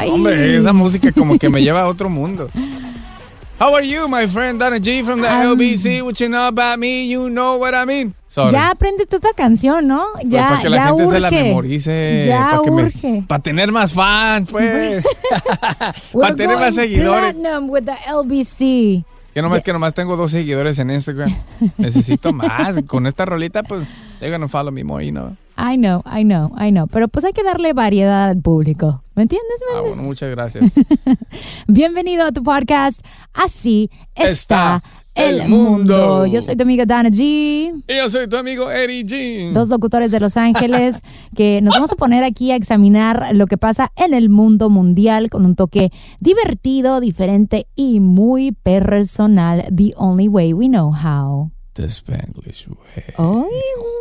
Ay. Hombre, esa música como que me lleva a otro mundo. How are you, my friend Donna G from the Um, LBC? What you know about me? You know what I mean. Sorry. Ya aprende tu otra canción, ¿no? Pues Ya, para que la ya gente urge. se la memorice. Ya para que me- urge. para tener más fans, pues. Para tener más seguidores. platinum with the LBC. Que nomás que nomás tengo dos seguidores en Instagram. Necesito más. Con esta rolita, pues, they're gonna follow me more, you know. I know, I know, I know. Pero pues hay que darle variedad al público. ¿Me entiendes, Ah, Méndez? bueno, muchas gracias. Bienvenido a tu podcast. Así está, Está el, el mundo. mundo. Yo soy tu amiga Dana G. y yo soy tu amigo Eddie G. Dos locutores de Los Ángeles que nos vamos a poner aquí a examinar lo que pasa en el mundo mundial con un toque divertido, diferente y muy personal. The only way we know how. The Spanglish Way. ¡Ay,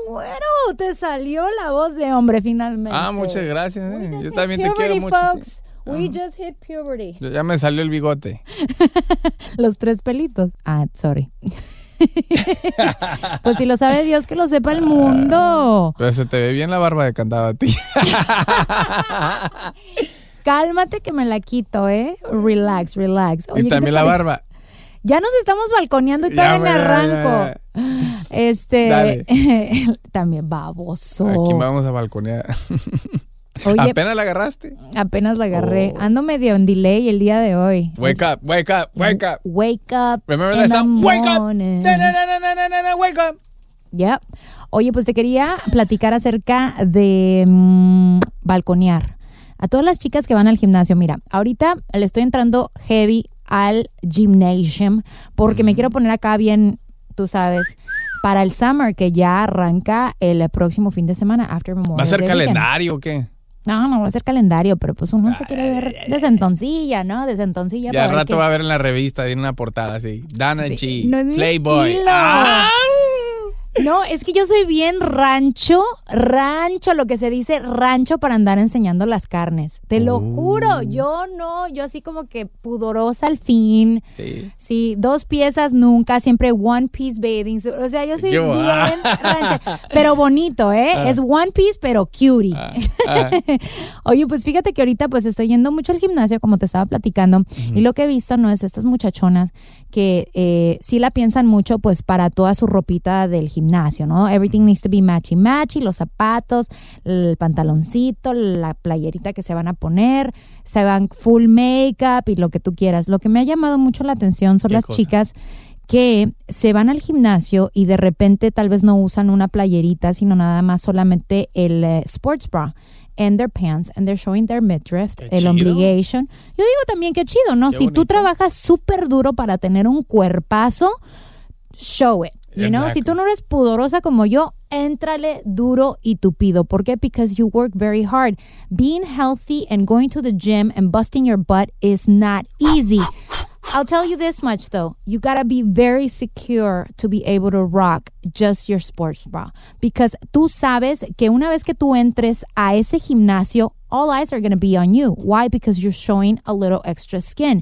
bueno! Te salió la voz de hombre finalmente. Ah, muchas gracias. Eh. Yo también te quiero mucho. sí. We just hit puberty. Ya me salió el bigote. Los tres pelitos. Ah, sorry. pues si lo sabe Dios, que lo sepa el mundo. Pero se te ve bien la barba de cantado a ti. Cálmate que me la quito, ¿eh? Relax, relax. Oye, y ¿qué te también la parece? barba. Ya nos estamos balconeando y todavía me ya, ya, Este, también baboso. Aquí vamos a balconear. Oye, Apenas la agarraste. apenas la agarré. Oh. Ando medio en delay el día de hoy. Wake up, wake up, wake up. Wake up. Remember that the song? Wake up. Na, na, na, Wake up. Yep. Oye, pues te quería platicar acerca de mm, balconear. A todas las chicas que van al gimnasio, mira, ahorita le estoy entrando heavy al gymnasium porque me quiero poner acá bien, tú sabes, para el summer que ya arranca el próximo fin de semana, after Memorial ¿Va a ser Day calendario o qué? No, no va a ser calendario, pero pues uno se quiere ver de sentoncilla, ¿no? De sentoncilla. Ya al rato va a ver en la revista, en una portada así. Dana Sí, G, no Playboy. Ah. No, es que yo soy bien rancho, rancho, lo que se dice rancho para andar enseñando las carnes. Te lo Uh. juro, yo no, yo así como que pudorosa al fin. Sí. Sí, dos piezas nunca, siempre one piece bathing. O sea, yo soy Yo, bien ah. rancha. Pero bonito, ¿eh? Ah. Es one piece, pero cutie. Ah, ah. Oye, pues fíjate que ahorita pues estoy yendo mucho al gimnasio, como te estaba platicando, y lo que he visto no es estas muchachonas que eh, sí la piensan mucho pues para toda su ropita del gimnasio, ¿no? Everything needs to be matchy matchy, los zapatos, el pantaloncito, la playerita que se van a poner, se van full makeup y lo que tú quieras. Lo que me ha llamado mucho la atención son ¿Qué las cosa? chicas que se van al gimnasio y de repente tal vez no usan una playerita, sino nada más solamente el eh, sports bra and their pants and they're showing their midriff, Qué el chido. obligation. Yo digo también que chido, ¿no? Qué si tú bonito. trabajas súper duro para tener un cuerpazo, show it. You know, si tú no eres pudorosa como yo, éntrale duro y tupido. ¿Por qué? Because you work very hard. Being healthy and going to the gym and busting your butt is not easy. I'll tell you this much though. You gotta be very secure to be able to rock just your sports bra. Because tú sabes que una vez que tú entres a ese gimnasio, all eyes are gonna be on you. Why? Because you're showing a little extra skin.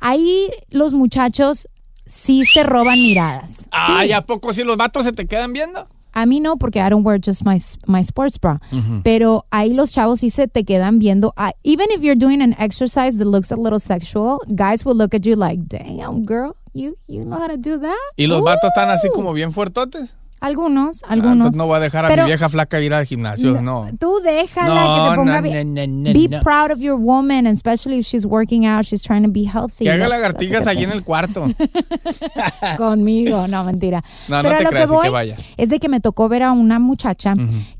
Ahí los muchachos sí se roban miradas. Ay, Sí. ¿a poco si los vatos se te quedan viendo? A mí no, porque I don't wear just my, my sports bra. Pero ahí los chavos sí se te quedan viendo. I- even if you're doing an exercise that looks a little sexual, guys will look at you like, damn, girl, you, you know how to do that? Y los vatos están así Ooh. como bien fuertotes. Algunos, Ah, algunos. entonces no voy a dejar a mi vieja flaca ir al gimnasio, no. Tú déjala No, que se ponga bien. no, Be proud of your woman, especially if she's working out, she's trying to be healthy. Que haga That's- lagartijas that's allí en el cuarto. Conmigo, no, mentira. No, no te lo creas, que y que voy vaya. es de que me tocó ver a una muchacha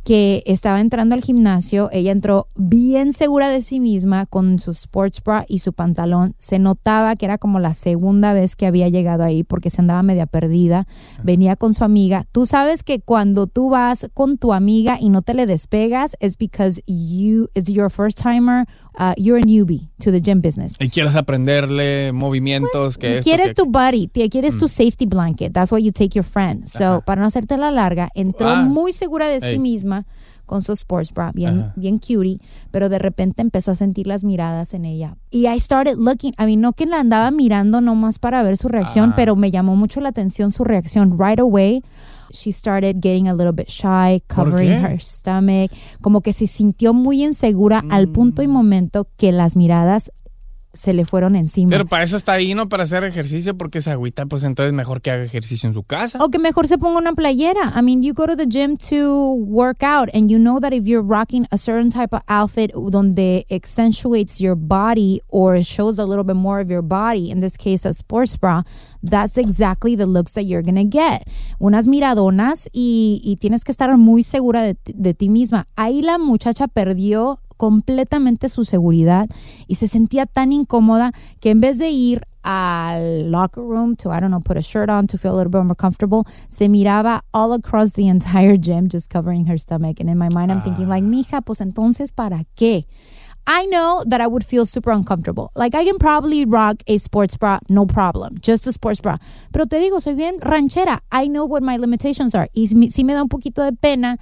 que estaba entrando al gimnasio. Ella entró bien segura de sí misma con su sports bra y su pantalón. Se notaba que era como la segunda vez que había llegado ahí porque se andaba media perdida. Venía con su amiga. Tú sabes que cuando tú vas con tu amiga y no te le despegas es because you it's your first timer. uh, you're a newbie to the gym business. Y quieres aprenderle movimientos que esto, Quieres que- tu buddy, quieres tu safety blanket. That's why you take your friend. So, Ajá. para no hacerte la larga, entró Ah. muy segura de sí misma con su sports bra, bien, Ajá. bien cutie, pero de repente empezó a sentir las miradas en ella. Y I started looking, I mean, no que la andaba mirando nomás para ver su reacción, pero me llamó mucho la atención su reacción. Right away, she started getting a little bit shy, covering her stomach, como que se sintió muy insegura al Mm. punto y momento que las miradas se le fueron encima. Pero para eso está ahí, ¿no? Para hacer ejercicio, porque se agüita, pues entonces mejor que haga ejercicio en su casa. O que mejor se ponga una playera. I mean, you go to the gym to work out, and you know that if you're rocking a certain type of outfit donde accentuates your body or shows a little bit more of your body, in this case, a sports bra, that's exactly the looks that you're gonna get. Unas miradonas y, y tienes que estar muy segura de, de ti misma. Ahí la muchacha perdió completamente su seguridad y se sentía tan incómoda que en vez de ir al locker room to, I don't know, put a shirt on to feel a little bit more comfortable, se miraba all across the entire gym just covering her stomach. And in my mind, I'm thinking, like, mija, pues entonces, ¿para qué? I know that I would feel super uncomfortable. Like, I can probably rock a sports bra, no problem, just a sports bra. Pero te digo, soy bien ranchera. I know what my limitations are. Y sí me da un poquito de pena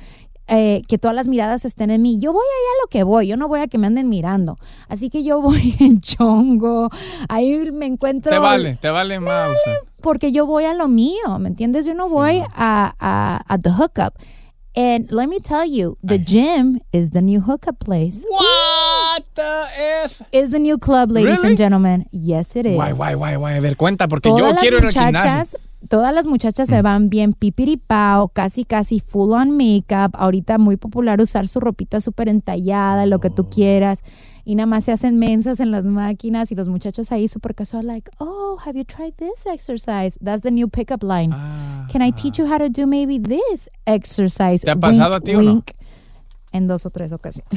eh, que todas las miradas estén en mí. Yo voy allá a lo que voy, yo no voy a que me anden mirando. Así que yo voy en chongo, ahí me encuentro... Te vale, te vale más. sea. Porque yo voy a lo mío, ¿me entiendes? Yo no voy a, a, a the hookup. And let me tell you, the gym is the new hookup place. What the F? Is the new club, ladies Really? and gentlemen. Yes, it is. Guay, guay, guay, guay. A ver, cuenta, porque Todas yo quiero ir al gimnasio. Todas las muchachas se van bien pipiripao, casi casi full on makeup. Ahorita muy popular usar su ropita súper entallada, lo que Oh. tú quieras. Y nada más se hacen mensas en las máquinas y los muchachos ahí súper casual, like, oh, have you tried this exercise? That's the new pickup line. Can I teach you how to do maybe this exercise? ¿Te ha pasado a ti o no? wink. En dos o tres ocasiones.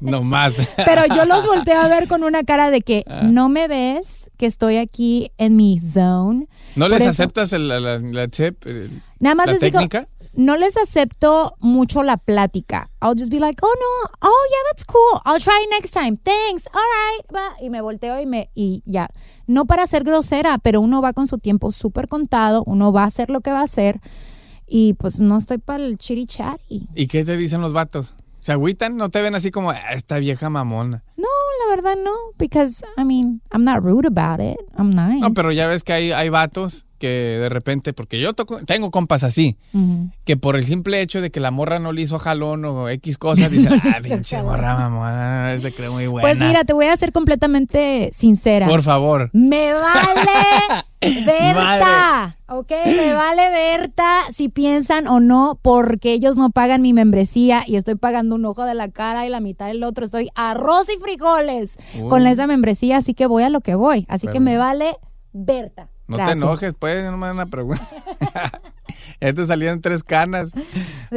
No más. Pero yo los volteo a ver con una cara de que Ah. no me ves, que estoy aquí en mi zone. ¿No Por les eso- aceptas el- la, la, la tip, el- Nada más la les digo, técnica? no les acepto mucho la plática. I'll just be like, oh no, oh yeah, that's cool. I'll try it next time. Thanks. All right. Va. Y me volteo y me y ya. No para ser grosera, pero uno va con su tiempo súper contado. Uno va a hacer lo que va a hacer. Y pues no estoy para el chiri chatty. ¿Y qué te dicen los vatos? ¿Se agüitan? ¿No te ven así como "Ah, esta vieja mamona? No, la verdad no. Because, I mean, I'm not rude about it. I'm nice. No, pero ya ves que hay, hay vatos que de repente, porque yo toco- tengo compas así, que por el simple hecho de que la morra no le hizo jalón o X cosas, dicen, ah, pinche morra mamona, se cree muy buena. Pues mira, te voy a ser completamente sincera. Por favor. Me vale Berta, Madre. ¿ok? Me vale Berta si piensan o no, porque ellos no pagan mi membresía y estoy pagando un ojo de la cara y la mitad del otro. Estoy arroz y frijoles Uy. con esa membresía, así que voy a lo que voy. Así que me vale Berta. No Gracias. te enojes, pues, no me dan una pregunta. ya te salían tres canas.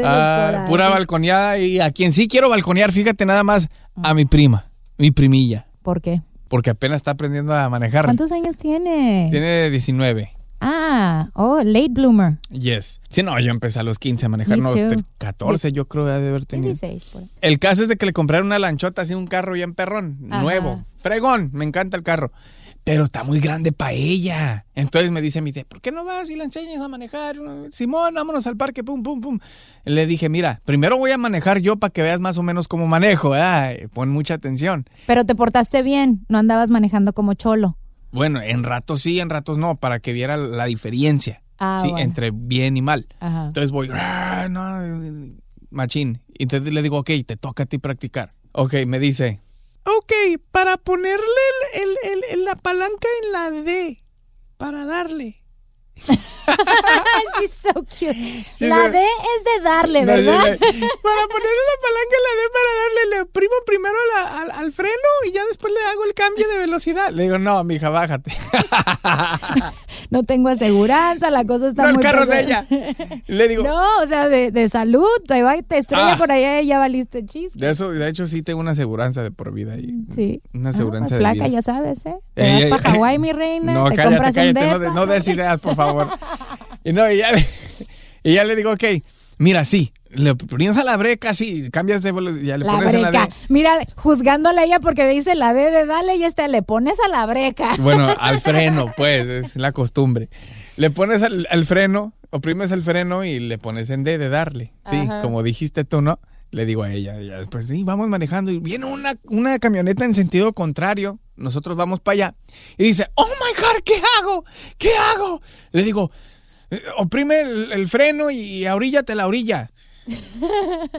Ah, pura balconeada. Y a quien sí quiero balconear, fíjate nada más, a mi prima, mi primilla. ¿Por qué? Porque apenas está aprendiendo a manejar. ¿Cuántos años tiene? Tiene 19. Ah, oh, late bloomer. Yes. Sí, no, yo empecé a los 15 a manejar, Me no, too. te- 14 yo creo de haber tenido. 16. por. El caso es de que le compraron una lanchota, así un carro bien perrón, Ajá. nuevo, fregón, me encanta el carro. Pero está muy grande para ella. Entonces me dice mi tía, ¿por qué no vas y la enseñas a manejar? Simón, vámonos al parque, pum, pum, pum. Le dije, mira, primero voy a manejar yo para que veas más o menos cómo manejo, ¿verdad? Pon mucha atención. Pero te portaste bien, no andabas manejando como cholo. Bueno, en ratos sí, en ratos no, para que viera la diferencia. Ah, sí, bueno. entre bien y mal. Ajá. Entonces voy, "Ah, no, machín. Y entonces le digo, ok, te toca a ti practicar. Ok, me dice, ok, para ponerle el- el- el- el- la palanca en la D, para darle. She's so cute. La. D es de darle, No, ¿verdad? para ponerle la palanca en la D, para darle, le primo primero la- al, al freno y ya después le hago el cambio de velocidad. Le digo, no, mija, bájate. No tengo aseguranza, la cosa está No, el muy carro es ella. Le digo, No, o sea, de, de salud, te va y te estrella Ah. por allá y ya valiste chiste. de eso, de hecho sí tengo una aseguranza de por vida ahí. Sí. Una Ah, aseguranza pues, de flaca, vida. ya sabes, ¿eh? Te Ey, vas para. Hawái, mi reina, No, te cállate, compras cállate, un no, de- depa. no des ideas, por favor. Y no, y ya, y ya le digo, ok, mira, sí, le pones a la breca, sí, cambias de ya le La pones en la breca. Mira, juzgándole a ella porque dice la D de dale y este le pones a la breca. Bueno, al freno, pues, es la costumbre. Le pones al, al freno, oprimes el freno y le pones en D de darle. Sí, Ajá. como dijiste tú, ¿no? Le digo a ella, ya después, sí, vamos manejando y viene una, una camioneta en sentido contrario. Nosotros vamos para allá y dice, oh my God, ¿qué hago? ¿Qué hago? Le digo, "Eh, oprime el, el freno y ahoríllate la orilla.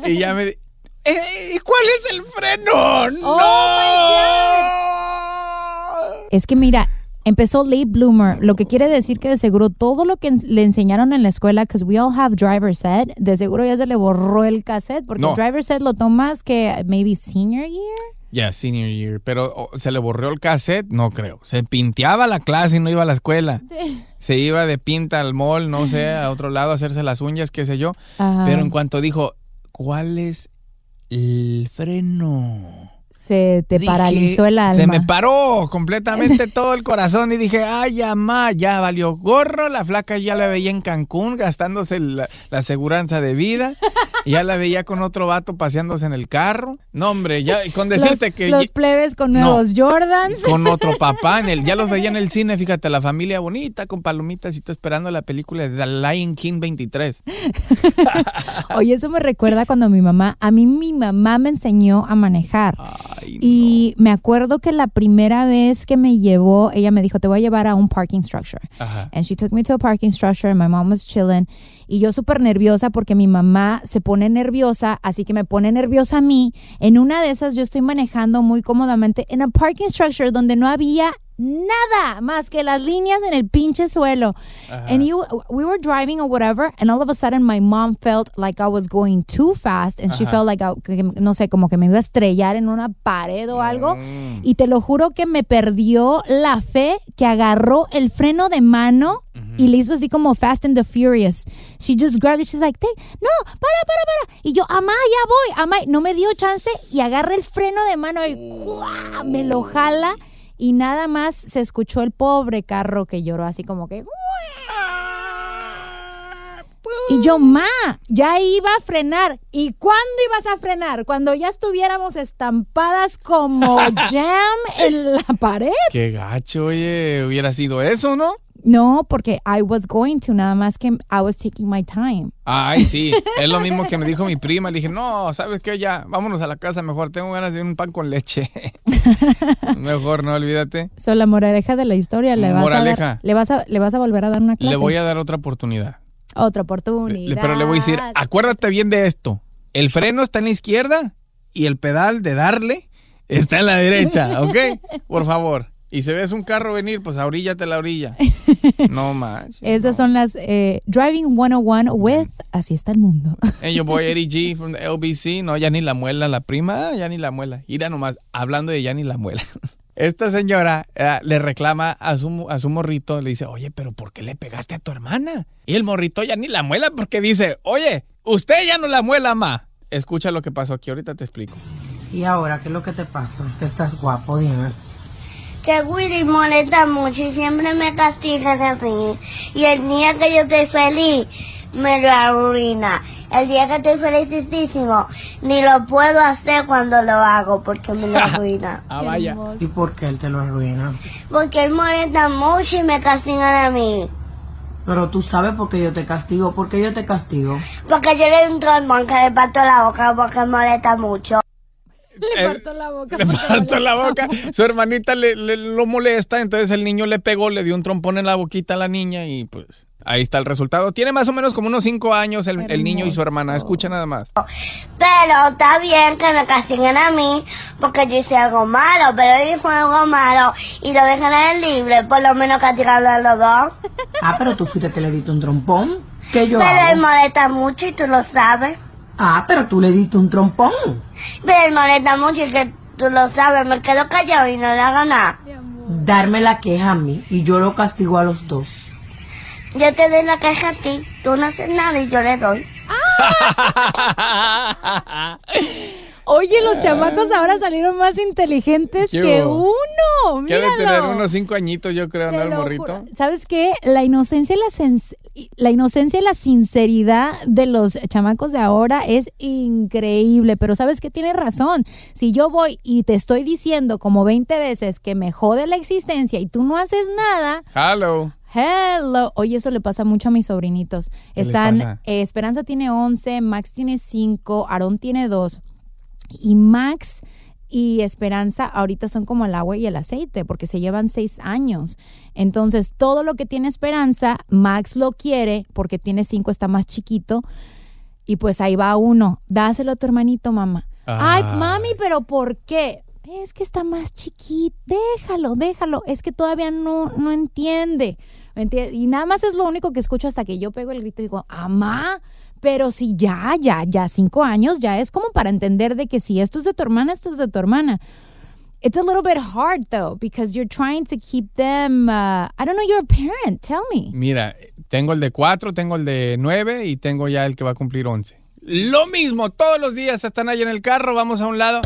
Y ya me... di- "Eh, ¿Y cuál es el freno? ¡No! Es que mira, empezó late bloomer, lo que quiere decir que de seguro todo lo que le enseñaron en la escuela, because we all have driver's ed, de seguro ya se le borró el cassette, porque No. el driver's ed lo tomas que maybe senior year. Ya, senior year. Pero oh, se le borró el cassette, no creo. Se pinteaba la clase y no iba a la escuela. Se iba de pinta al mall, no sé, a otro lado a hacerse las uñas, qué sé yo. Ajá. Pero en cuanto dijo, ¿cuál es el freno? Se te Dije, paralizó el alma. Se me paró completamente todo el corazón y dije, ay, amá, ya valió gorro. La flaca ya la veía en Cancún gastándose la, la aseguranza de vida. Ya la veía con otro vato paseándose en el carro. No, hombre, ya con decirte los, que... los plebes con No. nuevos Jordans. con otro papá en el ya los veía en el cine fíjate la familia bonita con palomitas y tú esperando la película de The Lion King 23 Oye, eso me recuerda cuando mi mamá, a mí mi mamá me enseñó a manejar. Ay, Y me acuerdo que la primera vez que me llevó, ella me dijo, te voy a llevar a un parking structure. Ajá. And she took me to a parking structure and my mom was chilling. Y yo súper nerviosa porque mi mamá se pone nerviosa, así que me pone nerviosa a mí. En una de esas yo estoy manejando muy cómodamente en a parking structure donde no había nada más que las líneas en el pinche suelo. And you, we were driving or whatever, and all of a sudden my mom felt like I was going too fast, and she felt like, I- que- no sé, como que me iba a estrellar en una pared o algo. Y te lo juro que me perdió la fe que agarró el freno de mano y le hizo así como Fast and the Furious. She just grabbed it, she's like, "Take- no, para, para, para. Y yo, amá, ya voy, amá. No me dio chance y agarra el freno de mano y ¡guau! me lo jala. Y nada más se escuchó el pobre carro que lloró así como que... Y yo, ma, ya iba a frenar. ¿Y cuándo ibas a frenar? Cuando ya estuviéramos estampadas como jam en la pared. qué gacho oye hubiera sido eso no No, porque I was going to, nada más que I was taking my time. ay sí es lo mismo que me dijo mi prima le dije no sabes qué ya vámonos a la casa mejor tengo ganas de un pan con leche mejor no olvídate So, la moraleja de la historia, le vas, a dar, le, vas a, le vas a volver a dar una clase. le voy a dar otra oportunidad Otra Le- oportunidad. Pero le voy a decir, acuérdate bien de esto. El freno está en la izquierda y el pedal de darle está en la derecha, ¿ok? Por favor. Y si ves un carro venir, pues ahoríllate la orilla. No más. Esas son las eh, Driving 101 with Así está el mundo. Hey, yo voy Eddie G from the LBC. No, ya ni la muela la prima, ah, ya ni la muela. Irá nomás, hablando de ya ni la muela. Esta señora eh, le reclama a su, a su morrito, le dice, oye, pero ¿por qué le pegaste a tu hermana? Y el morrito ya ni la muela porque dice, oye, usted ya no la muela, ma. Escucha lo que pasó aquí, ahorita te explico. ¿Y ahora qué es lo que te pasa? Que estás guapo, dime. Que Willy molesta mucho y siempre me castiga a mí. Y el día que yo estoy feliz, me lo arruina. El día que estoy felicísimo, ni lo puedo hacer cuando lo hago porque me lo arruina. ah, vaya. ¿Y por qué él te lo arruina? Porque él molesta mucho y me castiga a mí. Pero tú sabes por qué yo te castigo. ¿Por qué yo te castigo? Porque yo le doy un trombón que le parto la boca porque molesta mucho. Le parto la boca. Le parto la boca. Su hermanita le, le- lo molesta, entonces el niño le pegó, le dio un trompón en la boquita a la niña y pues ahí está el resultado. Tiene más o menos como unos cinco años el, el niño y su hermana. Escucha nada más. Pero está bien que me castiguen a mí porque yo hice algo malo, pero él hizo algo malo y lo dejan a él libre, por lo menos castigarlo a los dos. Ah, pero tú fuiste que le diste un trompón. ¿Qué yo pero él hago? molesta mucho y tú lo sabes. Ah, pero tú le diste un trompón. Pero molesta mucho que tú lo sabes. Me quedo callado y no le hago nada. Darme la queja a mí y yo lo castigo a los dos. Yo te doy la queja a ti, tú no haces nada y yo le doy. Oye, los chamacos ahora salieron más inteligentes ¿Qué que uno. Quiere Míralo. tener unos cinco añitos, yo creo, ¿no? El morrito. ¿Sabes qué? La inocencia y la, la inocencia y la sinceridad de los chamacos de ahora es increíble, pero ¿sabes qué? Tienes razón. Si yo voy y te estoy diciendo como 20 veces que me jode la existencia y tú no haces nada, Hello. Hello. Oye, eso le pasa mucho a mis sobrinitos. ¿Qué les Están, eh, Esperanza tiene 11, Max tiene 5, Aarón tiene 2. Y Max y Esperanza ahorita son como el agua y el aceite porque se llevan 6 años. Entonces, todo lo que tiene Esperanza, Max lo quiere porque tiene 5, está más chiquito. Y pues ahí va uno. Dáselo a tu hermanito, mamá. Ay, mami, pero ¿por qué? Es que está más chiquito. Déjalo, déjalo. Es que todavía no, no entiende. ¿Me entiende? Y nada más es lo único que escucho hasta que yo pego el grito y digo, amá. Pero si ya, ya, ya, cinco años, ya es como para entender de que si esto es de tu hermana, esto es de tu hermana. It's a little bit hard though, because you're trying to keep them. uh, I don't know, you're a parent. Tell me. Mira, tengo el de cuatro, tengo el de nueve y tengo ya el que va a cumplir once. Lo mismo, todos los días están ahí en el carro, vamos a un lado.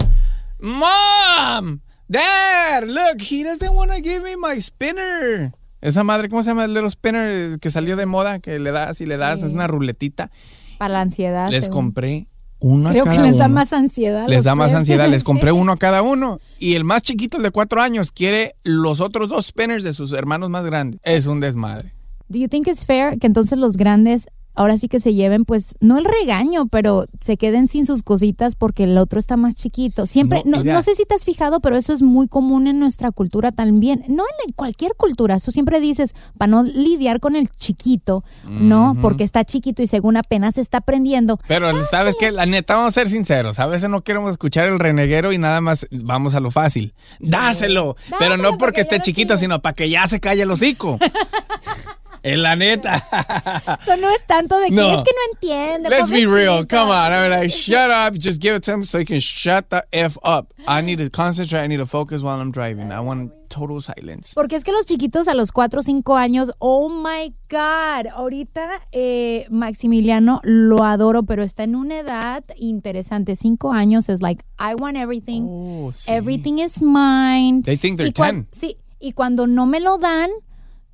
Mom, Dad, look, he doesn't want to give me my spinner. Esa madre, ¿cómo se llama el little spinner que salió de moda? Que le das y le das, es una ruletita. Para la ansiedad. Les según. compré uno a Creo que cada les da uno. más ansiedad. Les da más ansiedad. Les compré uno a cada uno. Y el más chiquito, el de cuatro años, quiere los otros dos spinners de sus hermanos más grandes. Es un desmadre. Do you think it's fair que entonces los grandes ahora sí que se lleven, pues, no el regaño, pero se queden sin sus cositas porque el otro está más chiquito? Siempre, No, no, sé si te has fijado, pero eso es muy común en nuestra cultura también. No en cualquier cultura. Tú siempre dices, para no lidiar con el chiquito, ¿no? Porque está chiquito y según apenas está aprendiendo. Pero sabes que la neta, vamos a ser sinceros. A veces no queremos escuchar el reneguero y nada más vamos a lo fácil. Dáselo. Pero no porque esté chiquito, sino para que ya se calle el hocico. En la neta. Eso no es tanto de que No. es que no entiende. Let's be real. Come on. I mean, like, shut up. Just give it to him so he can shut the F up. I need to concentrate. I need to focus while I'm driving. I want total silence. Porque es que los chiquitos a los 4 o 5 años, oh my God, ahorita eh, Maximiliano lo adoro, pero está en una edad interesante. 5 años es like, I want everything. Oh, sí. Everything is mine. They think they're Y cuan- 10. Sí, y cuando no me lo dan,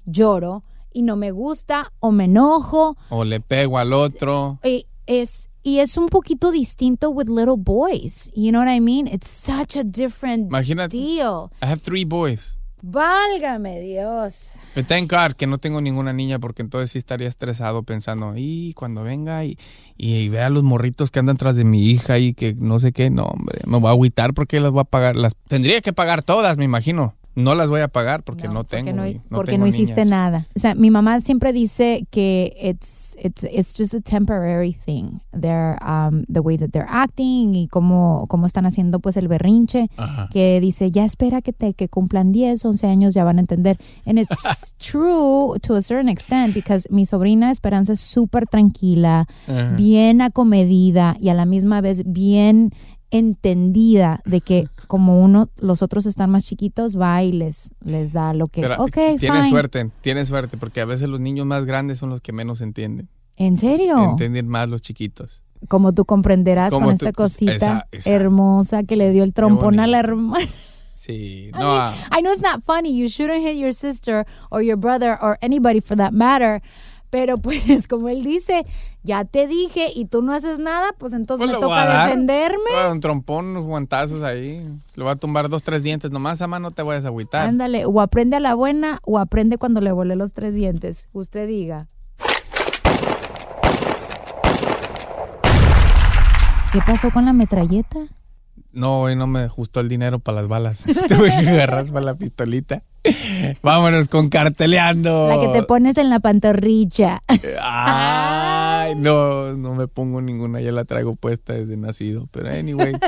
lloro y no me gusta o me enojo. O le pego al otro. Y es, y es un poquito distinto with little boys. You know what I mean? It's such a different Imagínate. deal. I have three boys. Válgame Dios. But thank God que no tengo ninguna niña porque entonces sí estaría estresado pensando, y cuando venga y, y vea los morritos que andan tras de mi hija y que no sé qué, no, hombre, me voy a agüitar porque las voy a pagar. Las tendría que pagar todas, me imagino. No las voy a pagar porque no, tengo. porque no, y no porque tengo no hiciste niñas. nada. O sea, mi mamá siempre dice que it's it's it's just a temporary thing. They're um, the way that they're acting y cómo cómo están haciendo pues el berrinche. Ajá. Que dice, "Ya espera que te que cumplan 10, 11 años ya van a entender." And it's true to a certain extent because mi sobrina Esperanza es súper tranquila, Ajá. bien acomedida y a la misma vez bien entendida de que como uno, los otros están más chiquitos, va y les, les da lo que, Pero, ok, tienes fine. suerte, tienes suerte, porque a veces los niños más grandes son los que menos entienden. ¿En serio? Entienden más los chiquitos. Como tú comprenderás Como con tú- esta cosita esa- esa. hermosa que le dio el trompón a la hermana. Sí, no, ah, I know it's not funny. You shouldn't hit your sister or your brother or anybody for that matter. Pero pues, como él dice, ya te dije y tú no haces nada, pues entonces pues me voy toca dar. defenderme. Voy un trompón, unos guantazos ahí. Le voy a tumbar dos, tres dientes. Nomás a mano no te vayas a agüitar. Ándale, o aprende a la buena o aprende cuando le volé los tres dientes. Usted diga. ¿Qué pasó con la metralleta? No, hoy no me ajustó el dinero para las balas. Tuve que agarrar para la pistolita. Vámonos con carteleando. La que te pones en la pantorrilla. Ay, no, no me pongo ninguna, ya la traigo puesta desde nacido. Pero anyway.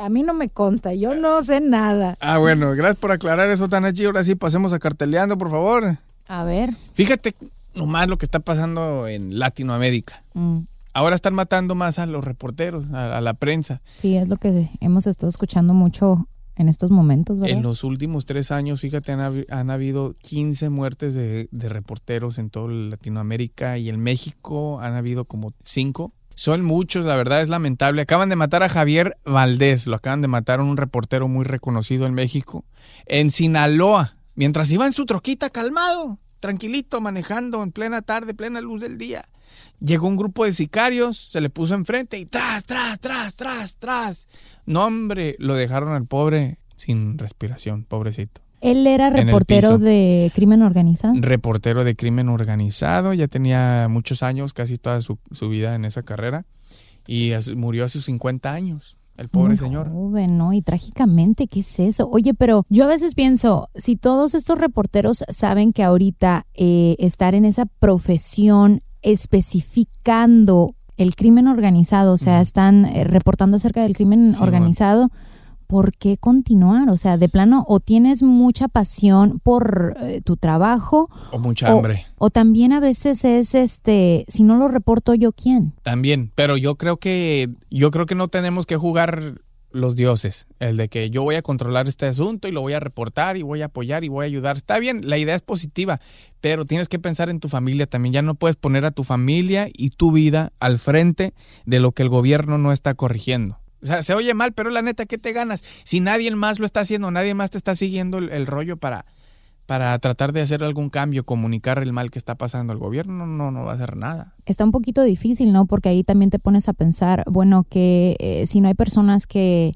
a mí no me consta, yo no sé nada. Ah, bueno, gracias por aclarar eso, Tanachi. Ahora sí, pasemos a carteleando, por favor. A ver. Fíjate nomás lo que está pasando en Latinoamérica. mm, Ahora están matando más a los reporteros, a, a la prensa. Sí, es lo que hemos estado escuchando mucho en estos momentos, ¿verdad? En los últimos tres años, fíjate, han, han habido 15 muertes de, reporteros en toda Latinoamérica y en México han habido como 5. Son muchos, la verdad es lamentable. Acaban de matar a Javier Valdés, lo acaban de matar un reportero muy reconocido en México. En Sinaloa, mientras iba en su troquita calmado, tranquilito, manejando en plena tarde, plena luz del día. Llegó un grupo de sicarios, se le puso enfrente y tras, tras, tras, tras, tras. No, hombre, lo dejaron al pobre sin respiración, pobrecito. Él era reportero de crimen organizado. Reportero de crimen organizado, ya tenía muchos años, casi toda su, su vida en esa carrera, y murió a sus 50 años, el pobre Muy señor. Joven, ¿no? Y trágicamente, ¿qué es eso? Oye, pero yo a veces pienso, si todos estos reporteros saben que ahorita eh, estar en esa profesión especificando el crimen organizado, o sea, están eh, reportando acerca del crimen Sí, organizado, ¿por qué continuar? O sea, de plano, o tienes mucha pasión por eh, tu trabajo, O mucha o, hambre. o también a veces es este, si no lo reporto yo, ¿quién? También, pero yo creo que yo creo que no tenemos que jugar los dioses, el de que yo voy a controlar este asunto y lo voy a reportar y voy a apoyar y voy a ayudar. Está bien, la idea es positiva, pero tienes que pensar en tu familia también. Ya no puedes poner a tu familia y tu vida al frente de lo que el gobierno no está corrigiendo. O sea, se oye mal, pero la neta, ¿qué te ganas? Si nadie más lo está haciendo, nadie más te está siguiendo el, el rollo para, para tratar de hacer algún cambio, comunicar el mal que está pasando al gobierno, no, no va a hacer nada. está un poquito difícil, ¿no? Porque ahí también te pones a pensar, bueno, que eh, si no hay personas que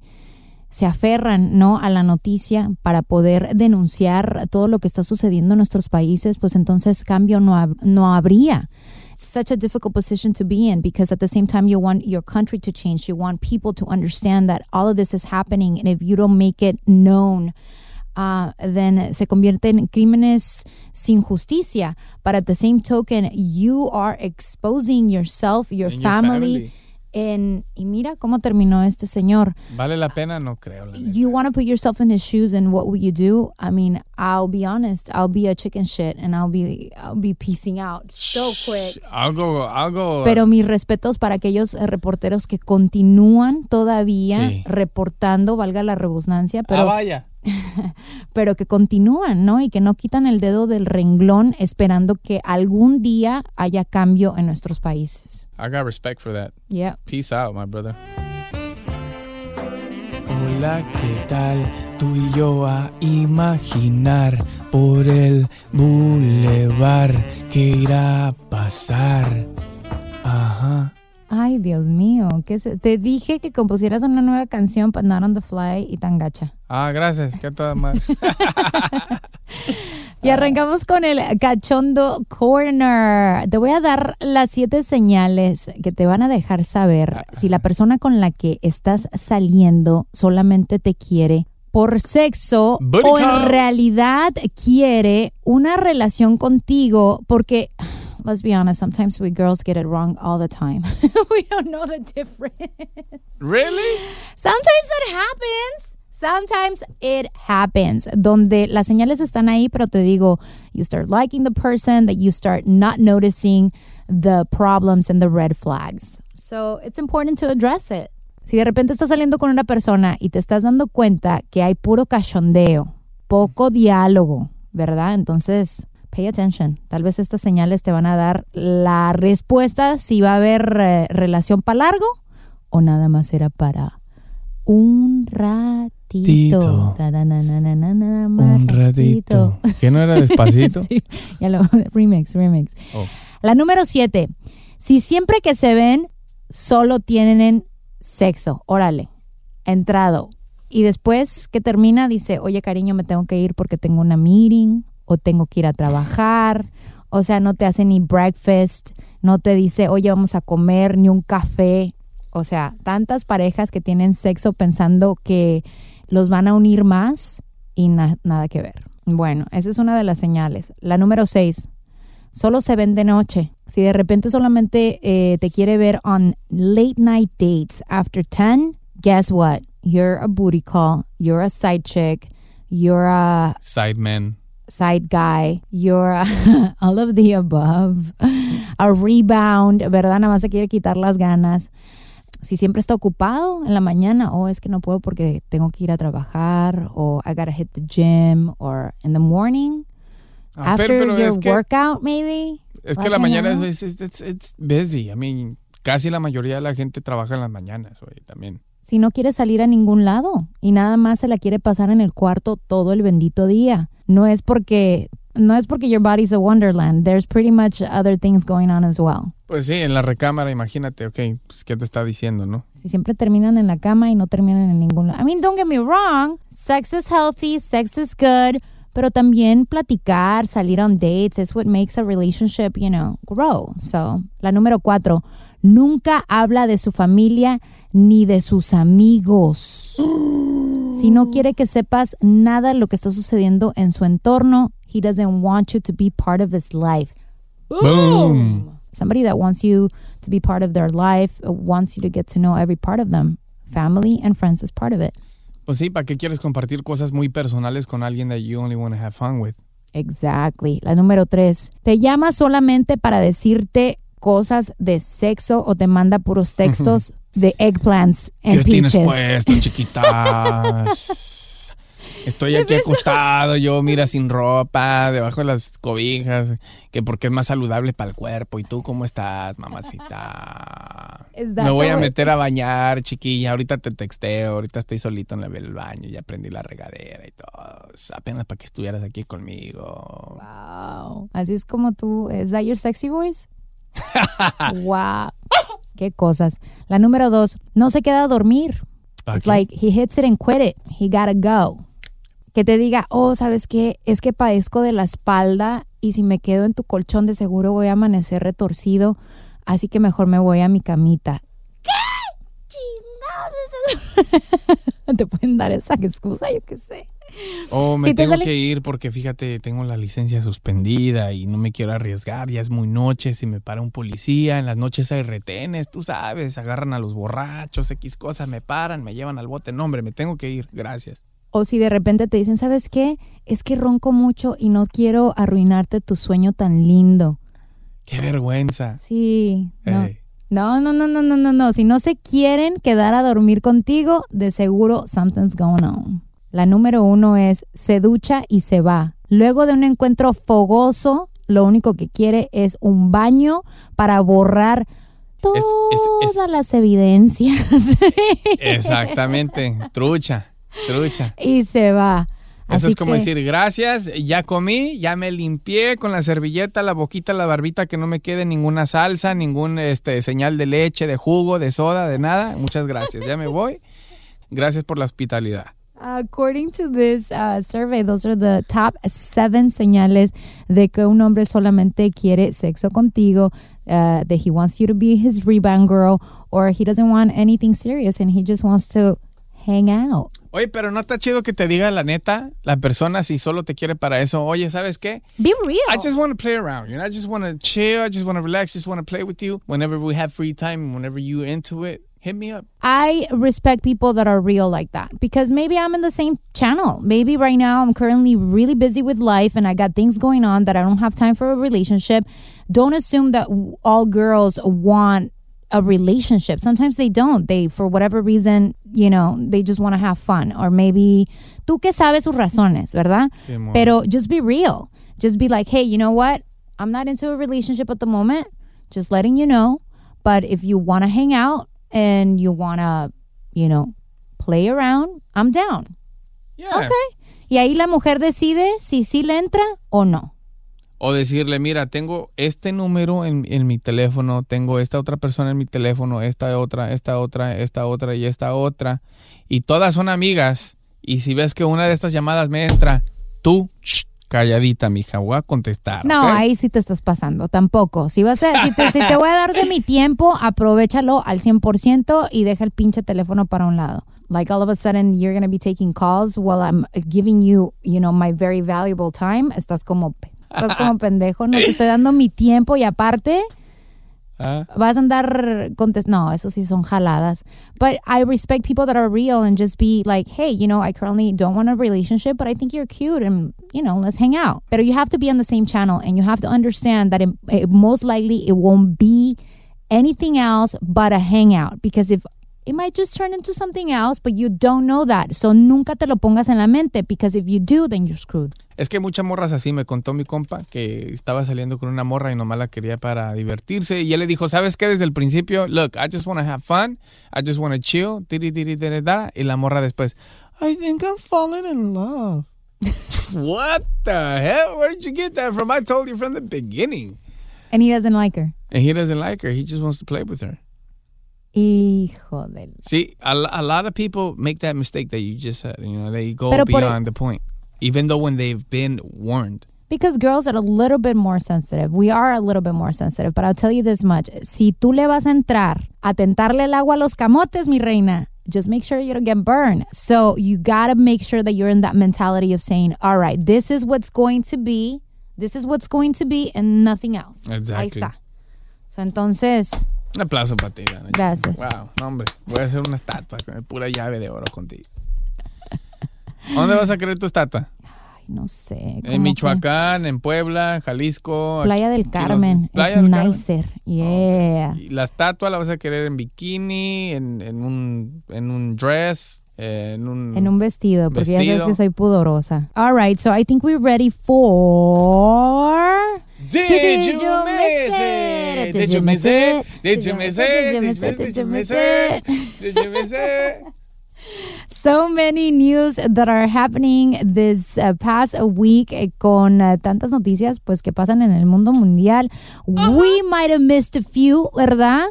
se aferran, ¿no? A la noticia para poder denunciar todo lo que está sucediendo en nuestros países, pues entonces cambio no, hab- no habría. Such a difficult position to be in because at the same time you want your country to change, you want people to understand that all of this is happening, and if you don't make it known, uh, then se convierte en crímenes sin justicia. But at the same token, you are exposing yourself, your And your family. family. En, y mira cómo terminó este señor. ¿Vale la pena? No creo. la. You want to put yourself in his shoes, and what would you do? I mean, I'll be honest. I'll be a chicken shit, and I'll be I'll be piecing out so quick. Algo, algo. Pero mis respetos para aquellos eh, reporteros que continúan todavía Sí. reportando, valga la redundancia, pero ah, vaya. pero que continúan, ¿no? Y que no quitan el dedo del renglón esperando que algún día haya cambio en nuestros países. I got respect for that. Yeah. Peace out, my brother. Hola, ¿qué tal? Tú y yo a imaginar por el bulevar que irá a pasar. Ajá. Ay, Dios mío, ¿qué se- te dije que compusieras una nueva canción para Not on the Fly y tan gacha. Ah, gracias. Que a toda madre. Y arrancamos con el cachondo corner. Te voy a dar las siete señales que te van a dejar saber si la persona con la que estás saliendo solamente te quiere por sexo Booty o en realidad quiere una relación contigo porque let's be honest sometimes we girls get it wrong all the time we don't know the difference really? Sometimes that happens. Sometimes it happens. Donde las señales están ahí, pero te digo, you start liking the person, that you start not noticing the problems and the red flags. So it's important to address it. Si de repente estás saliendo con una persona y te estás dando cuenta que hay puro cachondeo, poco diálogo, ¿verdad? Entonces, pay attention. Tal vez estas señales te van a dar la respuesta si va a haber eh, relación para largo o nada más era para un ratito. Da, na, na, na, Un ratito. ¿Que no era despacito? Sí, ya lo, remix, remix. Oh. La número siete. Si siempre que se ven, solo tienen sexo, órale, entrado. Y después que termina, dice, oye cariño, me tengo que ir porque tengo una meeting o tengo que ir a trabajar. O sea, no te hace ni breakfast, no te dice, oye, vamos a comer, ni un café. O sea, tantas parejas que tienen sexo pensando que los van a unir más y na- nada que ver. Bueno, esa es una de las señales. La número seis, solo se ven de noche. Si de repente solamente eh, te quiere ver on late night dates after 10, guess what? You're a booty call, you're a side chick, you're a Sideman. Side guy, you're all of the above, a rebound, ¿verdad? Nada más se quiere quitar las ganas. Si siempre está ocupado en la mañana, o es que no puedo porque tengo que ir a trabajar, o I gotta hit the gym, or in the morning, Ah, after pero- pero your es que- workout, maybe. Es que la mañana es, es, it's- it's busy. I mean, casi la mayoría de la gente trabaja en las mañanas, güey, también. si no quiere salir a ningún lado y nada más se la quiere pasar en el cuarto todo el bendito día. No es porque no es porque your body's a wonderland. There's pretty much other things going on as well. Pues sí, en la recámara, imagínate, ok, pues qué te está diciendo, ¿no? Si siempre terminan en la cama y no terminan en ningún lado. I mean, don't get me wrong. Sex is healthy, sex is good, pero también platicar, salir on dates es what makes a relationship, you know, grow. So, la número cuatro, nunca habla de su familia ni de sus amigos. Si no quiere que sepas nada de lo que está sucediendo en su entorno, he doesn't want you to be part of his life. Boom. Somebody that wants you to be part of their life, uh, wants you to get to know every part of them. Family and friends is part of it. Pues sí, ¿para qué quieres compartir cosas muy personales con alguien that you only want to have fun with? Exactly. La número tres. Te llama solamente para decirte cosas de sexo o te manda puros textos de eggplants ¿Qué and tienes peaches. puesto, chiquitas? Estoy aquí acostado, yo mira sin ropa, debajo de las cobijas, que porque es más saludable para el cuerpo. ¿Y tú cómo estás, mamacita? Me voy a meter a bañar, chiquilla. Ahorita te texteo, ahorita estoy solito en el baño, ya prendí la regadera y todo. Apenas para que estuvieras aquí conmigo. Wow. Así es como tú. ¿Is that your sexy voice? Wow. Qué cosas. La número dos. No se queda a dormir. It's like he hits it and quit it. He gotta go. Que te diga, oh, ¿sabes qué? Es que padezco de la espalda y si me quedo en tu colchón de seguro voy a amanecer retorcido, así que mejor me voy a mi camita. ¿Qué? Chingados. te pueden dar esa excusa, yo qué sé. Oh, me Si te tengo sale- que ir porque fíjate, tengo la licencia suspendida y no me quiero arriesgar. Ya es muy noche, si me para un policía, en las noches hay retenes, tú sabes, agarran a los borrachos, X cosas, me paran, me llevan al bote. No, hombre, me tengo que ir, gracias. O si de repente te dicen, ¿sabes qué? Es que ronco mucho y no quiero arruinarte tu sueño tan lindo. Qué vergüenza. Sí. No. No, no, no, no, no, no, no. Si no se quieren quedar a dormir contigo, de seguro something's going on. La número uno es se ducha y se va. Luego de un encuentro fogoso, lo único que quiere es un baño para borrar todas las evidencias. Exactamente, trucha, trucha. y se va. Eso Así es como que- decir, gracias, ya comí, ya me limpié con la servilleta, la boquita, la barbita, que no me quede ninguna salsa, ningún este, señal de leche, de jugo, de soda, de nada. Muchas gracias, ya me voy. Gracias por la hospitalidad. According to this uh, survey, those are the top seven señales de que un hombre solamente quiere sexo contigo, uh, that he wants you to be his rebound girl, or he doesn't want anything serious and he just wants to hang out. Oye, pero no está chido que te diga la neta, la persona si solo te quiere para eso. Oye, ¿sabes qué? Be real. I just want to play around. You know, I just want to chill. I just want to relax. Just want to play with you. Whenever we have free time, whenever you into it, hit me up. I respect people that are real like that because maybe I'm in the same channel. Maybe right now I'm currently really busy with life and I got things going on that I don't have time for a relationship. Don't assume that all girls want a relationship. Sometimes they don't. They, for whatever reason, you know, they just want to have fun. Or maybe tú que sabes sus razones, ¿verdad? Sí, amor. Pero just be real. Just be like, hey, you know what? I'm not into a relationship at the moment. Just letting you know. But if you want to hang out and you want to, you know, play around, I'm down. Yeah. Okay. Y ahí la mujer decide si sí le entra o no. O decirle, mira, tengo este número en, en mi teléfono, tengo esta otra persona en mi teléfono, esta otra, esta otra, esta otra y esta otra. Y todas son amigas. Y si ves que una de estas llamadas me entra, tú, shh, calladita, mija, voy a contestar. No, ahí sí te estás pasando, tampoco. Si vas a, si te, si te voy a dar de mi tiempo, aprovechalo al 100% y deja el pinche teléfono para un lado. Like all of a sudden you're going to be taking calls while I'm giving you, you know, my very valuable time. Estás como estás como pendejo, no te estoy dando mi tiempo y aparte Ah. vas a andar contest no, eso sí son jaladas. But I respect people that are real and just be like, hey, you know, I currently don't want a relationship, but I think you're cute and you know, let's hang out. But you have to be on the same channel and you have to understand that it, it most likely it won't be anything else but a hangout because if it might just turn into something else, but you don't know that. So nunca te lo pongas en la mente because if you do, then you're screwed. Es que muchas morras así me contó mi compa que estaba saliendo con una morra y nomás la quería para divertirse. Y él le dijo, ¿sabes qué? Desde el principio, look, I just want to have fun. I just want to chill. tiri, tiri, tiri, da. Y la morra después, I think I'm falling in love. What the hell? Where did you get that from? I told you from the beginning. And he doesn't like her. And he doesn't like her. He just wants to play with her. Hijo del See, a, a lot of people make that mistake that you just said. You know, they go Pero beyond the point, even though when they've been warned. Because girls are a little bit more sensitive. We are a little bit more sensitive. But I'll tell you this much. Si tú le vas a entrar a tentarle el agua a los camotes, mi reina, just make sure you don't get burned. So you got to make sure that you're in that mentality of saying, all right, this is what's going to be. This is what's going to be and nothing else. Exactly. Ahí está. So entonces, Un aplauso para ti, Dana. Gracias. Wow, no, hombre. Voy a hacer una estatua con pura llave de oro contigo. ¿Dónde vas a querer tu estatua? ay, no sé. En Michoacán, en Puebla, Jalisco. Playa del Carmen. Playa es del Carmen. nicer. Yeah. Y la estatua la vas a querer en bikini, en, en un, en un dress, en un... En un vestido, porque ya sabes que soy pudorosa. All right, so I think we're ready for... Did you? Did you miss it? Miss it? Did you miss it? Did you miss it? So many news that are happening this uh, past week eh, con uh, tantas noticias pues que pasan en el mundo mundial. We might have missed a few, ¿verdad?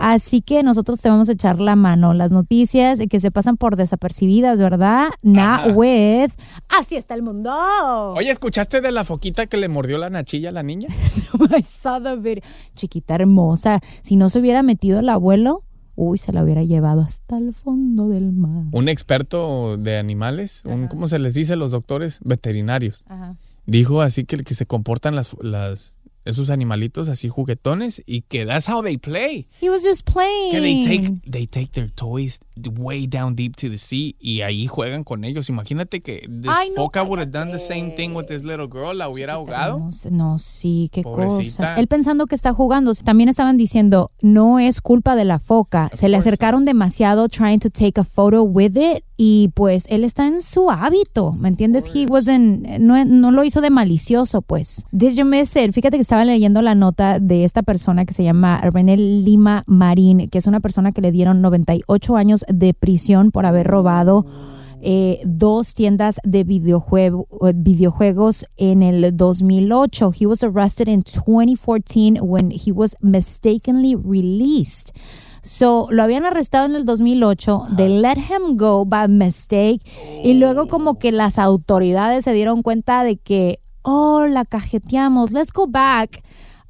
Así que nosotros te vamos a echar la mano. Las noticias que se pasan por desapercibidas, ¿verdad? Not with Así está el mundo. Oye, ¿escuchaste de la foquita que le mordió la nachilla a la niña? I saw the video. Chiquita hermosa. Si no se hubiera metido el abuelo, uy, se la hubiera llevado hasta el fondo del mar. Un experto de animales, un, ¿cómo se les dice a los doctores? Veterinarios. Ajá. Dijo así que, que se comportan las, las, esos animalitos así juguetones y que that's how they play. He was just playing. Que they take, they take their toys way down deep to the sea y ahí juegan con ellos. Imagínate que this Ay, no, would have done the same thing with this little girl, la hubiera ahogado. No, sí, qué Pobrecita. cosa. Él pensando que está jugando. También estaban diciendo, no es culpa de la foca. Se le acercaron demasiado trying to take a photo with it y pues él está en su hábito, ¿me entiendes? He wasn't, no, no lo hizo de malicioso, pues. Did you miss it? Fíjate que estaba leyendo la nota de esta persona que se llama René Lima Marín, que es una persona que le dieron 98 años de prisión por haber robado eh, dos tiendas de videojuego, videojuegos en el 2008. He was arrested in 2014 when he was mistakenly released. So, lo habían arrestado en el 2008, they let him go by mistake y luego como que las autoridades se dieron cuenta de que, oh, la cajeteamos, let's go back.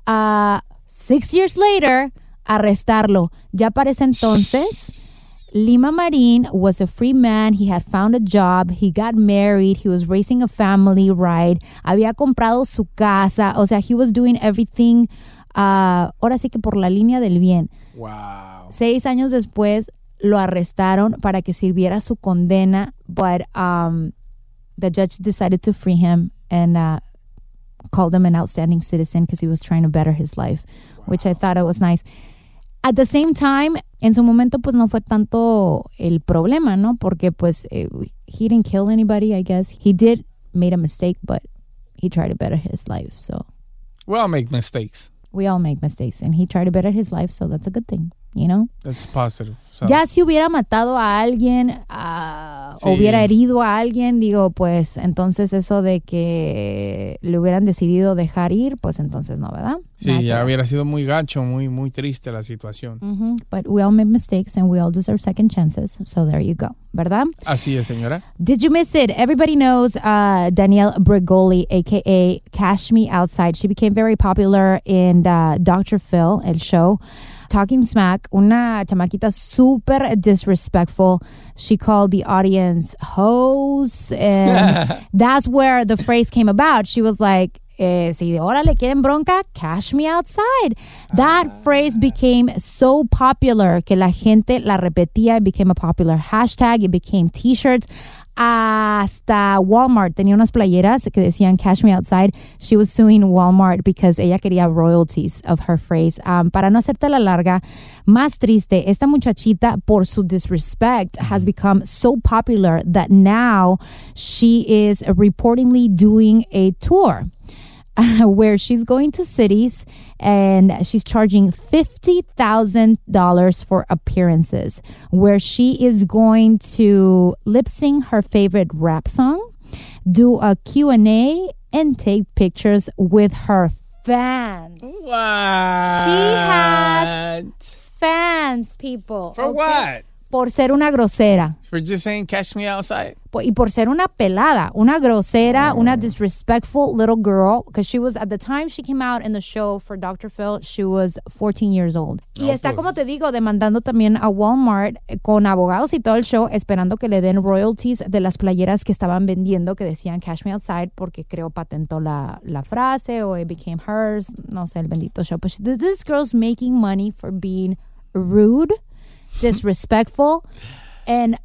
Uh, six years later, arrestarlo. Ya para ese entonces, Lima Marin was a free man. He had found a job. He got married. He was raising a family, right? Había comprado su casa. O sea, he was doing everything. uh, ahora sí que por la línea del bien. Wow. Seis años después lo arrestaron para que sirviera su condena, but um, the judge decided to free him and uh, called him an outstanding citizen because he was trying to better his life, which I thought it was nice. At the same time, en su momento pues no fue tanto el problema, ¿no? Porque pues eh, he didn't kill anybody, I guess. He did made a mistake, but he tried to better his life. So We all make mistakes. we all make mistakes and he tried to better his life, so that's a good thing, you know? That's positive. So. Ya si hubiera matado a alguien, ah, Sí. o hubiera herido a alguien, digo, pues entonces eso de que le hubieran decidido dejar ir, pues entonces no, ¿verdad? Sí, Nada ya hubiera sido muy gacho, muy, muy triste la situación. Mhm. But we all make mistakes and we all deserve second chances. So there you go, ¿verdad? Así es, señora. Did you miss it? Everybody knows uh, Danielle Brigoli, aka Cash Me Outside. She became very popular in uh, Dr. Phil, el show. Talking Smack, una chamaquita super disrespectful. She called the audience hoes, and that's where the phrase came about. She was like, eh, si ahora le quieren bronca, cash me outside. That phrase became so popular que la gente la repetía. It became a popular hashtag. It became t-shirts. Hasta Walmart tenía unas playeras que decían Cash Me Outside. She was suing Walmart because ella quería royalties of her phrase. Um, para no hacerte la larga, más triste, esta muchachita por su disrespect has become so popular that now she is reportedly doing a tour. where she's going to cities and she's charging $50,000 for appearances, where she is going to lip sync her favorite rap song, do a Q&A and take pictures with her fans. What? She has fans, people. For okay? what? Por ser una grosera. For just saying cash me outside. Y por ser una pelada, una grosera, una disrespectful little girl, because she was at the time she came out in the show for Dr. Phil, she was 14 years old. y está como te digo, demandando también a Walmart eh, con abogados y todo el show, esperando que le den royalties de las playeras que estaban vendiendo que decían Cash Me Outside, porque creo patentó la, la frase o it became hers, no sé, el bendito show. But she- this girl's making money for being rude, disrespectful, and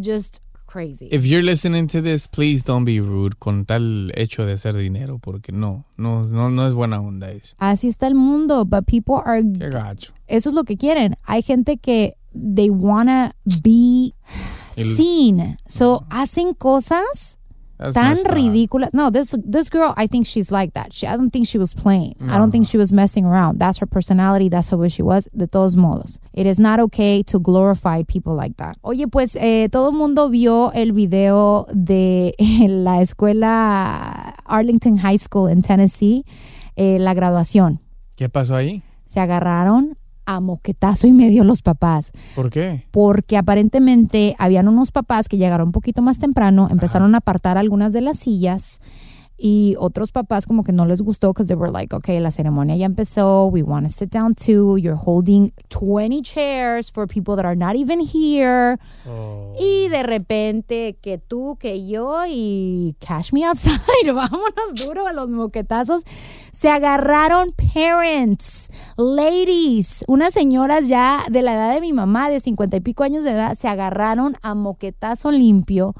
just crazy. If you're listening to this, please don't be rude con tal hecho de hacer dinero, porque no, no, no, no es buena onda eso. Así está el mundo, but people are Qué gacho. eso es lo que quieren. Hay gente que they wanna be El- seen. So hacen cosas That's tan ridículas. No, this this girl, I think she's like that. She, I don't think she was playing. I don't think she was messing around. That's her personality. That's how she was. De todos modos, it is not okay to glorify people like that. Oye, pues eh, todo el mundo vio el video de la escuela Arlington High School en Tennessee, eh, la graduación. ¿Qué pasó ahí? Se agarraron a moquetazo y medio los papás ¿Por qué? porque aparentemente habían unos papás que llegaron un poquito más temprano, empezaron a apartar algunas de las sillas y otros papás como que no les gustó because they were like, okay, la ceremonia ya empezó, we want to sit down too, you're holding 20 chairs for people that are not even here. Y de repente que tú, que yo y Cash Me Outside, vámonos duro a los moquetazos, se agarraron parents, ladies, unas señoras ya de la edad de mi mamá, de cincuenta y pico años de edad, se agarraron a moquetazo limpio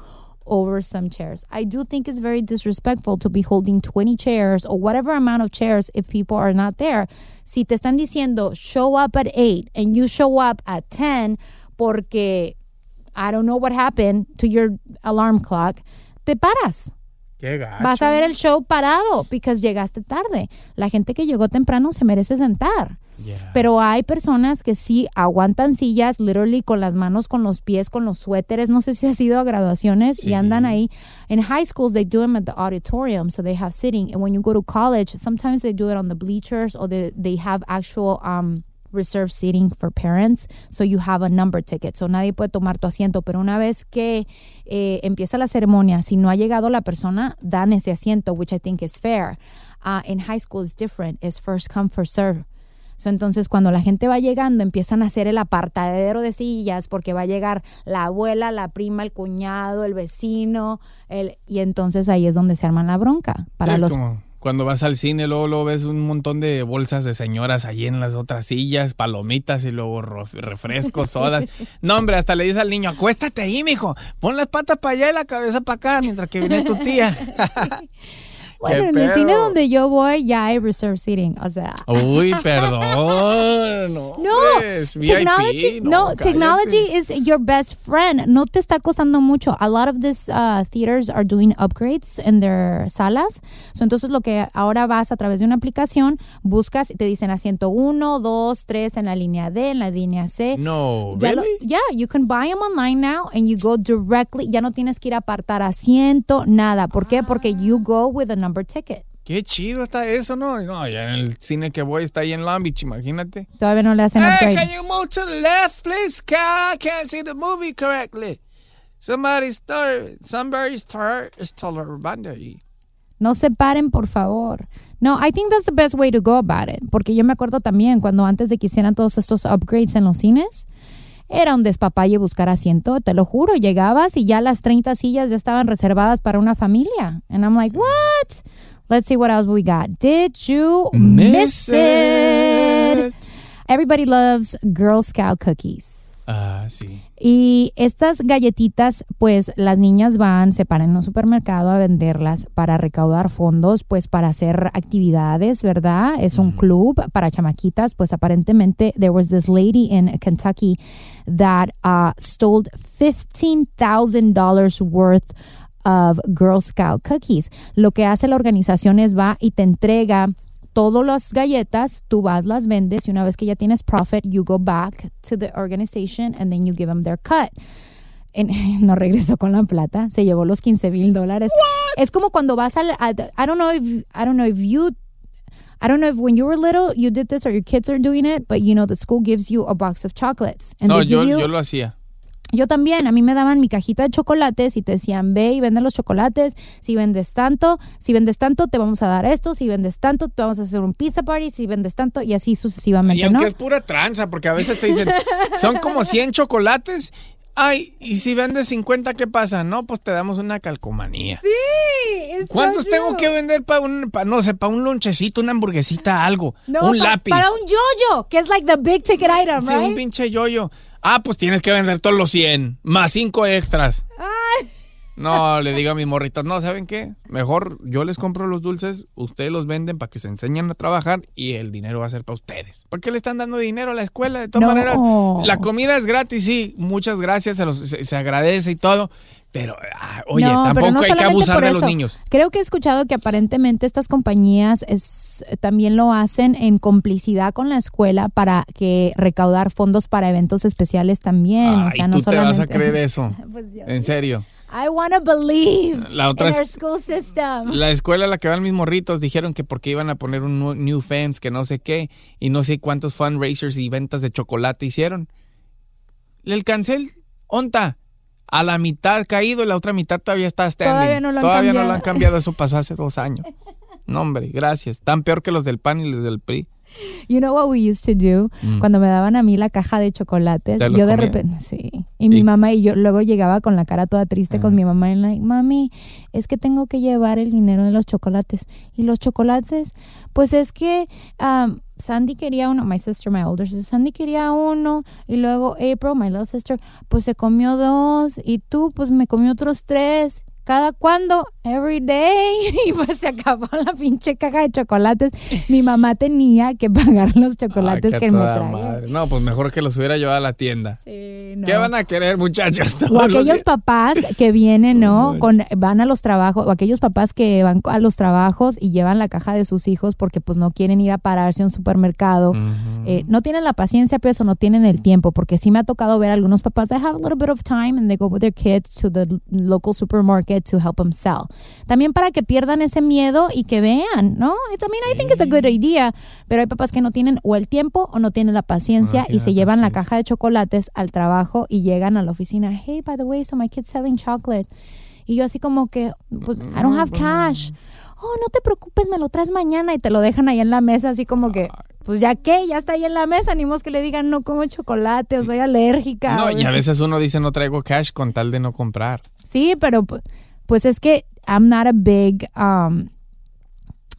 over some chairs. I do think it's very disrespectful to be holding 20 chairs or whatever amount of chairs if people are not there. Si te están diciendo show up at 8 and you show up at 10 porque I don't know what happened to your alarm clock, te paras. Qué gacho. Vas a ver el show parado because llegaste tarde. La gente que llegó temprano se merece sentar. Pero hay personas que sí aguantan sillas, literally con las manos, con los pies, con los suéteres. No sé si has ido a graduaciones y andan ahí. In high schools, they do them at the auditorium, so they have sitting. And when you go to college, sometimes they do it on the bleachers or they, they have actual um, reserved seating for parents, so you have a number ticket. So nadie puede tomar tu asiento, pero una vez que eh, empieza la ceremonia, si no ha llegado la persona, dan ese asiento, which I think is fair. Uh, in high school, it's different. It's first come, first serve. So, entonces, cuando la gente va llegando, empiezan a hacer el apartadero de sillas porque va a llegar la abuela, la prima, el cuñado, el vecino, el, y entonces ahí es donde se arman la bronca. Para es los como cuando vas al cine, luego, luego ves un montón de bolsas de señoras allí en las otras sillas, palomitas y luego refrescos, sodas. No, hombre, hasta le dices al niño, acuéstate ahí, mijo. Pon las patas para allá y la cabeza para acá mientras que viene tu tía. Bueno, en el cine donde yo voy ya hay reserve seating, o sea. Uy, perdón. No, No, VIP, technology, no, cállate. technology is your best friend. No te está costando mucho. A lot of these uh, theaters are doing upgrades in their salas. So, entonces lo que ahora vas a través de una aplicación, buscas y te dicen asiento 1, 2, 3 en la línea D, en la línea C. No, Ya lo- really? yeah, you can buy them online now and you go directly. Ya no tienes que ir a apartar asiento, nada. ¿Por qué? Porque you go with a number ticket. Qué chido está eso, ¿no? No, ya en el cine que voy está ahí en Long Beach, imagínate. Todavía no le hacen Hey, upgrade. can you move to the left, please? I can't see the movie correctly. Somebody start, somebody start, banda ahí. No se paren, por favor. No, I think that's the best way to go about it. Porque yo me acuerdo también cuando antes de que hicieran todos estos upgrades en los cines, era un despapalle buscar asiento, te lo juro. Llegabas y ya las 30 sillas ya estaban reservadas para una familia. And I'm like, what? Let's see what else we got. Did you miss, it? Everybody loves Girl Scout cookies. Ah, sí. Y estas galletitas, pues las niñas van, se paran en un supermercado a venderlas para recaudar fondos, pues para hacer actividades, ¿verdad? Es un club para chamaquitas. Pues aparentemente there was this lady in Kentucky that uh, stole $15,000 worth of Girl Scout cookies. Lo que hace la organización es va y te entrega todas las galletas, tú vas, las vendes y una vez que ya tienes profit, you go back to the organization and then you give them their cut. En- no regresó con la plata, se llevó los 15 mil dólares. Es como cuando vas al, I don't know if, I don't know if you, I don't know if when you were little you did this or your kids are doing it, but you know the school gives you a box of chocolates. and No, they yo, you- yo lo hacía. Yo también, a mí me daban mi cajita de chocolates y te decían, ve y vende los chocolates, si vendes tanto, si vendes tanto te vamos a dar esto, si vendes tanto te vamos a hacer un pizza party, si vendes tanto y así Y sucesivamente, aunque ¿no? es pura tranza, porque a veces te dicen, son como 100 chocolates. Ay, y si vendes 50, ¿qué pasa? No, pues te damos una calcomanía. Sí, ¿Cuántos tengo que vender para un, pa- no sé, para un lonchecito, una hamburguesita, algo? No, un pa- lápiz. Para un yoyo, que es like the big ticket item, Sí, right? un pinche yoyo. Ah, pues tienes que vender todos los 100, más 5 extras. No, le digo a mis morritos, no, ¿saben qué? Mejor yo les compro los dulces, ustedes los venden para que se enseñen a trabajar y el dinero va a ser para ustedes. ¿Por qué le están dando dinero a la escuela? De todas No. maneras, la comida es gratis, sí, muchas gracias, se, los- se- se agradece y todo, pero, ah, oye, No, pero tampoco no hay que solamente abusar de los niños. Creo que he escuchado que aparentemente estas compañías es- también lo hacen en complicidad con la escuela para que recaudar fondos para eventos especiales también. o sea, no tú te vas a solamente- creer eso. Pues yo- En serio. I want to believe La otra in our school system. La escuela a la que van mis morritos dijeron que porque iban a poner un new fans, que no sé qué, y no sé cuántos fundraisers y ventas de chocolate hicieron. El cancel, onta, a la mitad caído y la otra mitad todavía está standing. Todavía no lo han Todavía no lo cambiado. han cambiado, eso pasó hace dos años. No, hombre, gracias. Tan peor que los del PAN y los del PRI. You know what we used to do Mm. cuando me daban a mí la caja de chocolates. ¿Te los Yo de repente, sí. Y mi mamá y yo luego llegaba con la cara toda triste con mi mamá y like, mami, es que tengo que llevar el dinero de los chocolates. Y los chocolates, pues es que um, Sandy quería uno, my sister, my older sister, Sandy quería uno y luego April, my little sister, pues se comió dos y tú, pues me comió otros tres. ¿Cada cuándo? Every day. Y pues se acabó la pinche caja de chocolates. Mi mamá tenía que pagar los chocolates Ay, que me toda traía. madre. No, pues mejor que los hubiera llevado a la tienda. no. ¿Qué van a querer, muchachos? O aquellos papás que vienen, ¿no? Con, van a los trabajos, o aquellos papás que van a los trabajos y llevan la caja de sus hijos porque pues no quieren ir a pararse a un supermercado. Eh, no tienen la paciencia, pero eso no tienen el tiempo, porque sí me ha tocado ver algunos papás that have a little bit of time and they go with their kids to the local supermarket to help them sell. También para que pierdan ese miedo y que vean, ¿no? It's, I mean, I think it's a good idea, pero hay papás que no tienen o el tiempo o no tienen la paciencia y se llevan la caja de chocolates al trabajo y llegan a la oficina, hey, by the way, so my kid's selling chocolate. Y yo así como que, pues, I don't have cash. Oh, no te preocupes, me lo traes mañana y te lo dejan ahí en la mesa, así como que, pues ya que, ya está ahí en la mesa, ni que le digan no como chocolate o soy alérgica. No, y a veces uno dice no traigo cash con tal de no comprar. Sí, pero pu- pues es que I'm not a big um,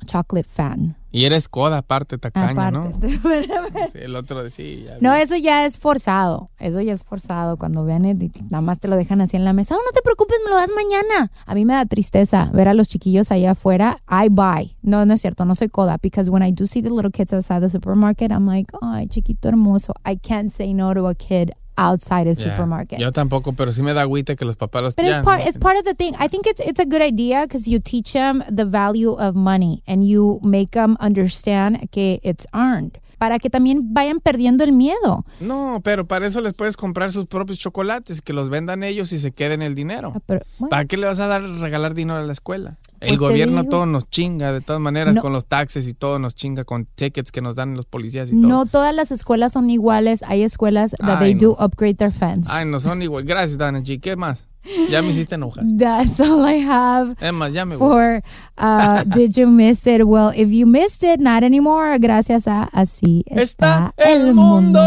chocolate fan. Y eres coda aparte, tacaña, ¿no? Aparte. Sí, el otro sí. ya No, vi. eso ya es forzado. Eso ya es forzado. Cuando vean, nada más te lo dejan así en la mesa. Oh, no te preocupes, me lo das mañana. A mí me da tristeza ver a los chiquillos allá afuera. I buy. No, no es cierto. No soy coda. Because when I do see the little kids outside the supermarket, I'm like, ay, chiquito hermoso. I can't say no to a kid outside a Yeah. supermarket. Yo tampoco, pero sí me da agüita que los papás los But it's ya, part no, it's part of the thing. I think it's it's a good idea because you teach them the value of money and you make them understand que it's earned para que también vayan perdiendo el miedo. No, pero para eso les puedes comprar sus propios chocolates, que los vendan ellos y se queden el dinero. Ah, Pero, bueno, ¿Para qué le vas a dar regalar dinero a la escuela? El Pues gobierno digo. todo nos chinga, de todas maneras, No. con los taxes y todo nos chinga, con tickets que nos dan los policías y todo. no todas las escuelas son iguales. Hay escuelas that Ay, they do upgrade their fence. Ay, no son igual. Gracias, Dana G. ¿Qué más? Ya me hiciste enojar. That's all I have. Más, ya me. For uh, Did You Miss It? Well, if you missed it, not anymore. Gracias a Así está, el mundo.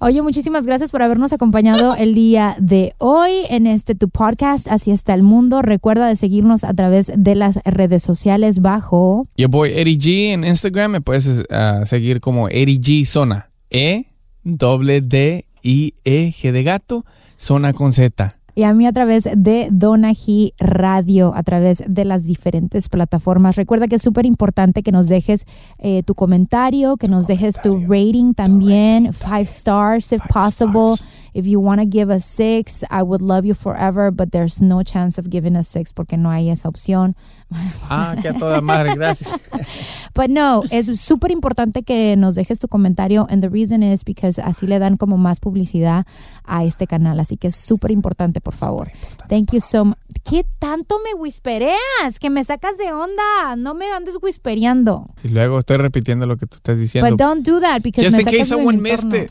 Oye, muchísimas gracias por habernos acompañado el día de hoy en este tu podcast Así está el mundo. Recuerda de seguirnos a través de las redes sociales bajo Yo voy Eddie G en Instagram. Me puedes ah, seguir como Eddie G Zona. E, doble D, I, E, G de gato, zona con Z. y a mí a través de Donají Radio, a través de las diferentes plataformas. Recuerda que es súper importante que nos dejes eh, tu comentario, que nos dejes tu rating también, five stars if possible. If you want to give a six, I would love you forever, but there's no chance of giving a six porque no hay esa opción. Ah, que a toda madre, gracias. But no, es súper importante que nos dejes tu comentario and the reason is because así le dan como más publicidad a este canal, así que es súper importante, por favor. Thank you so much. ¿Qué tanto me whispereas? Que me sacas de onda. No me andes whispereando. Y luego estoy repitiendo lo que tú estás diciendo. But don't do that because Just me in sacas case someone missed it.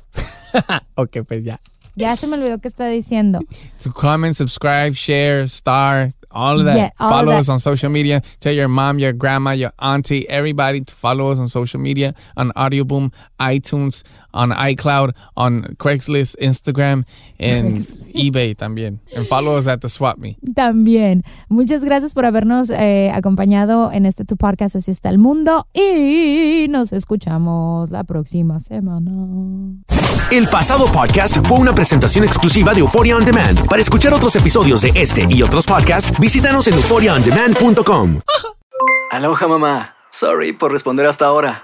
ok, pues ya. Ya se me olvidó qué está diciendo. To comment, subscribe, share, star, all of that. Yeah, all of follow that. us on social media. Tell your mom, your grandma, your auntie, everybody to follow us on social media, on Audioboom, iTunes, on iCloud, on Craigslist, Instagram, and eBay también. And follow us at the Swap Me. También. Muchas gracias por habernos eh, acompañado en este tu podcast Así está el mundo y nos escuchamos la próxima semana. El pasado podcast fue una presentación exclusiva de Euphoria On Demand. Para escuchar otros episodios de este y otros podcasts, visítanos en euphoriaondemand.com. Aloha mamá. Sorry por responder hasta ahora.